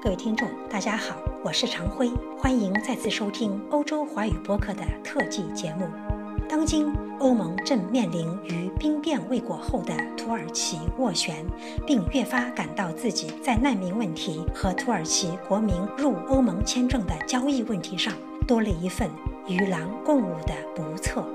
各位听众，大家好，我是常辉，欢迎再次收听欧洲华语播客的特辑节目。当今欧盟正面临与兵变未果后的土耳其斡旋，并越发感到自己在难民问题和土耳其国民入欧盟签证的交易问题上多了一份与狼共舞的不测。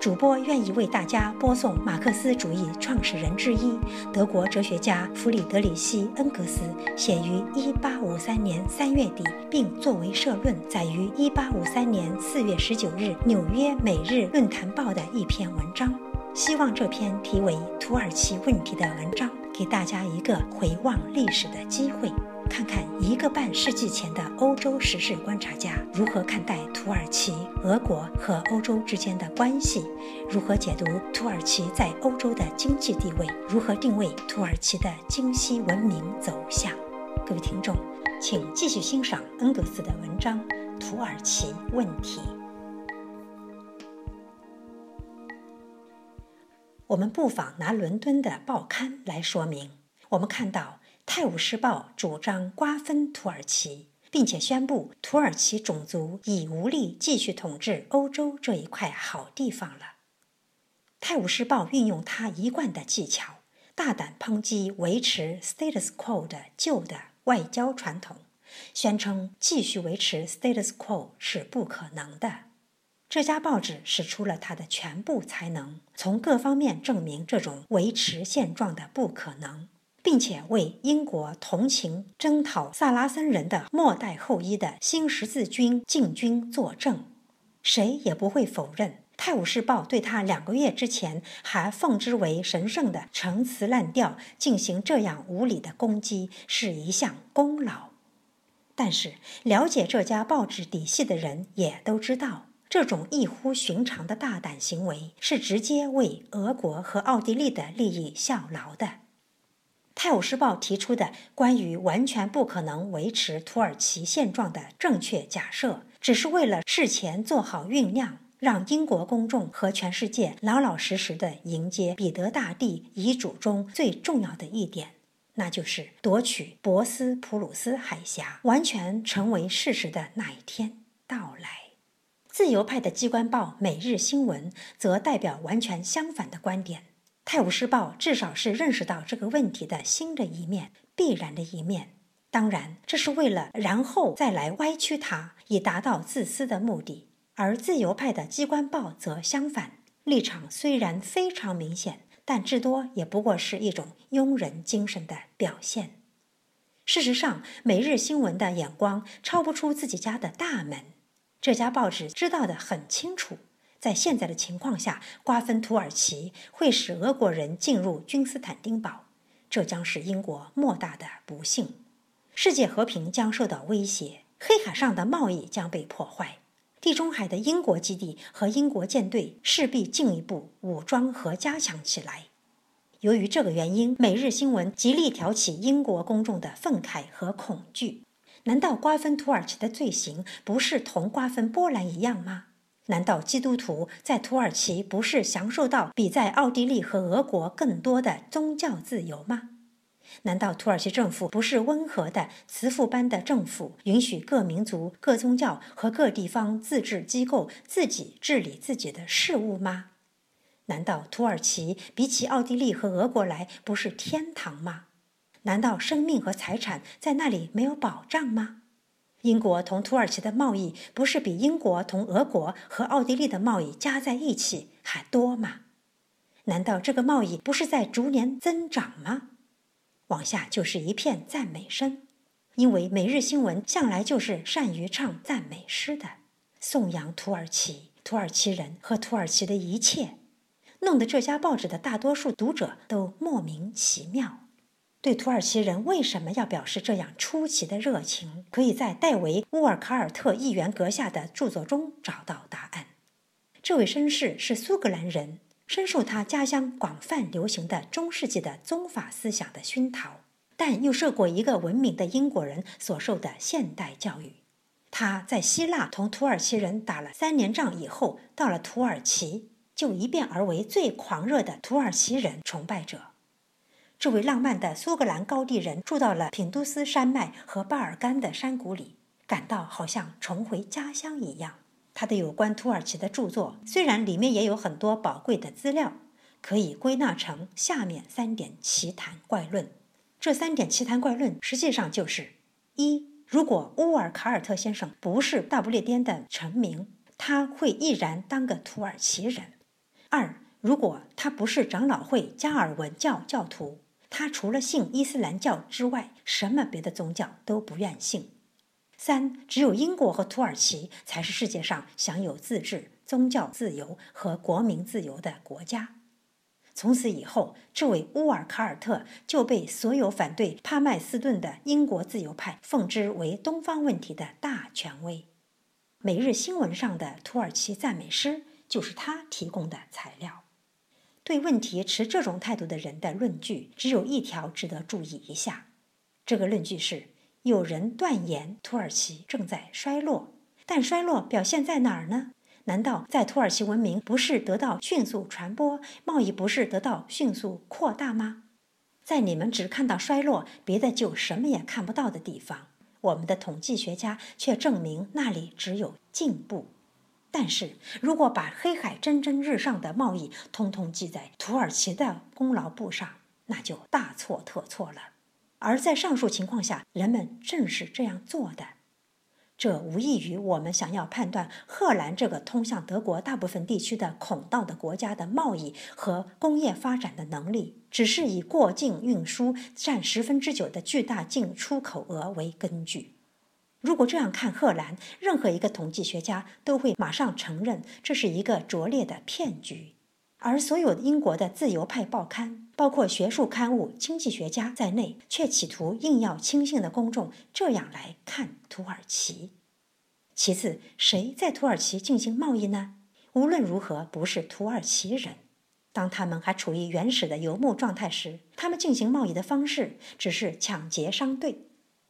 主播愿意为大家播送马克思主义创始人之一、德国哲学家弗里德里希·恩格斯写于1853年3月底，并作为社论载于1853年4月19日《纽约每日论坛报》的一篇文章。希望这篇题为《土耳其问题》的文章，给大家一个回望历史的机会。看看一个半世纪前的欧洲时事观察家如何看待土耳其、俄国和欧洲之间的关系，如何解读土耳其在欧洲的经济地位，如何定位土耳其的今西文明走向。各位听众，请继续欣赏恩格斯的文章《土耳其问题》。我们不妨拿伦敦的报刊来说明。我们看到。《泰晤士报》主张瓜分土耳其，并且宣布土耳其种族已无力继续统治欧洲这一块好地方了。《泰晤士报》运用他一贯的技巧，大胆抨击维持 status quo 的旧的外交传统，宣称继续维持 status quo 是不可能的。这家报纸使出了他的全部才能，从各方面证明这种维持现状的不可能。并且为英国同情征讨萨拉森人的末代后裔的新十字军进军作证，谁也不会否认《泰晤士报》对他两个月之前还奉之为神圣的陈词滥调进行这样无理的攻击是一项功劳。但是，了解这家报纸底细的人也都知道，这种异乎寻常的大胆行为是直接为俄国和奥地利的利益效劳的。《泰晤士报》提出的关于完全不可能维持土耳其现状的正确假设，只是为了事前做好酝酿，让英国公众和全世界老老实实的迎接彼得大帝遗嘱中最重要的一点，那就是夺取博斯普鲁斯海峡完全成为事实的那一天到来。自由派的机关报《每日新闻》则代表完全相反的观点。《泰晤士报》至少是认识到这个问题的新的一面、必然的一面。当然，这是为了然后再来歪曲它，以达到自私的目的。而自由派的机关报则相反，立场虽然非常明显，但至多也不过是一种庸人精神的表现。事实上，《每日新闻》的眼光超不出自己家的大门。这家报纸知道的很清楚。在现在的情况下，瓜分土耳其会使俄国人进入君斯坦丁堡，这将是英国莫大的不幸。世界和平将受到威胁，黑海上的贸易将被破坏，地中海的英国基地和英国舰队势必进一步武装和加强起来。由于这个原因，《每日新闻》极力挑起英国公众的愤慨和恐惧。难道瓜分土耳其的罪行不是同瓜分波兰一样吗？难道基督徒在土耳其不是享受到比在奥地利和俄国更多的宗教自由吗？难道土耳其政府不是温和的慈父般的政府，允许各民族、各宗教和各地方自治机构自己治理自己的事务吗？难道土耳其比起奥地利和俄国来不是天堂吗？难道生命和财产在那里没有保障吗？英国同土耳其的贸易不是比英国同俄国和奥地利的贸易加在一起还多吗？难道这个贸易不是在逐年增长吗？往下就是一片赞美声，因为《每日新闻》向来就是善于唱赞美诗的，颂扬土耳其、土耳其人和土耳其的一切，弄得这家报纸的大多数读者都莫名其妙。对土耳其人为什么要表示这样出奇的热情，可以在戴维·乌尔卡尔特议员阁下的著作中找到答案。这位绅士是苏格兰人，深受他家乡广泛流行的中世纪的宗法思想的熏陶，但又受过一个文明的英国人所受的现代教育。他在希腊同土耳其人打了三年仗以后，到了土耳其就一变而为最狂热的土耳其人崇拜者。这位浪漫的苏格兰高地人住到了品都斯山脉和巴尔干的山谷里，感到好像重回家乡一样。他的有关土耳其的著作，虽然里面也有很多宝贵的资料，可以归纳成下面三点奇谈怪论。这三点奇谈怪论实际上就是：一，如果乌尔卡尔特先生不是大不列颠的臣民，他会毅然当个土耳其人；二，如果他不是长老会加尔文教教徒，他除了信伊斯兰教之外，什么别的宗教都不愿信。三，只有英国和土耳其才是世界上享有自治、宗教自由和国民自由的国家。从此以后，这位乌尔卡尔特就被所有反对帕麦斯顿的英国自由派奉之为东方问题的大权威。每日新闻上的土耳其赞美诗就是他提供的材料。对问题持这种态度的人的论据只有一条值得注意一下，这个论据是。有人断言土耳其正在衰落，但衰落表现在哪儿呢？难道在土耳其文明不是得到迅速传播，贸易不是得到迅速扩大吗？在你们只看到衰落，别的就什么也看不到的地方，我们的统计学家却证明那里只有进步。但是如果把黑海蒸蒸日上的贸易通通记在土耳其的功劳簿上，那就大错特错了。而在上述情况下，人们正是这样做的，这无异于我们想要判断荷兰这个通向德国大部分地区的孔道的国家的贸易和工业发展的能力，只是以过境运输占十分之九的巨大进出口额为根据。如果这样看荷兰，任何一个统计学家都会马上承认这是一个拙劣的骗局。而所有英国的自由派报刊，包括学术刊物、经济学家在内，却企图硬要轻信的公众这样来看土耳其。其次，谁在土耳其进行贸易呢？无论如何，不是土耳其人。当他们还处于原始的游牧状态时，他们进行贸易的方式只是抢劫商队。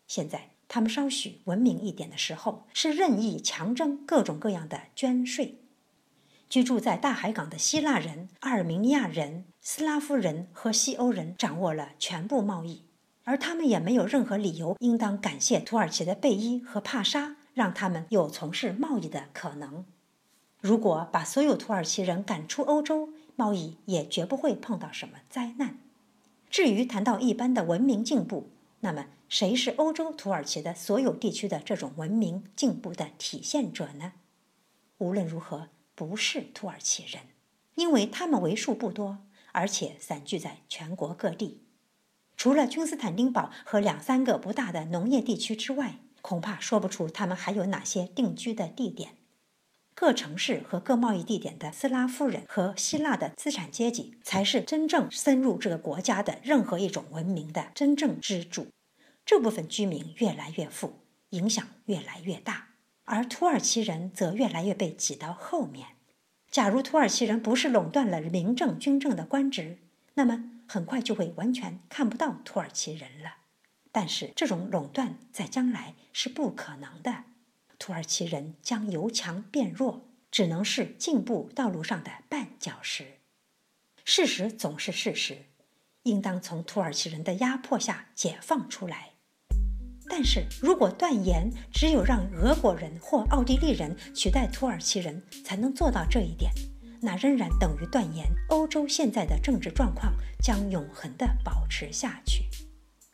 现在，他们稍许文明一点的时候，是任意强征各种各样的捐税。居住在大海港的希腊人、阿尔明尼亚人、斯拉夫人和西欧人掌握了全部贸易，而他们也没有任何理由应当感谢土耳其的贝伊和帕沙，让他们有从事贸易的可能。如果把所有土耳其人赶出欧洲，贸易也绝不会碰到什么灾难。至于谈到一般的文明进步，那么谁是欧洲土耳其的所有地区的这种文明进步的体现者呢？无论如何。不是土耳其人，因为他们为数不多，而且散居在全国各地。除了君斯坦丁堡和两三个不大的农业地区之外，恐怕说不出他们还有哪些定居的地点。各城市和各贸易地点的斯拉夫人和希腊的资产阶级，才是真正深入这个国家的任何一种文明的真正支柱。这部分居民越来越富，影响越来越大。而土耳其人则越来越被挤到后面。假如土耳其人不是垄断了民政、军政的官职，那么很快就会完全看不到土耳其人了。但是这种垄断在将来是不可能的，土耳其人将由强变弱，只能是进步道路上的绊脚石。事实总是事实，应当从土耳其人的压迫下解放出来。但是如果断言只有让俄国人或奥地利人取代土耳其人才能做到这一点，那仍然等于断言欧洲现在的政治状况将永恒地保持下去。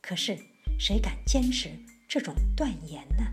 可是谁敢坚持这种断言呢？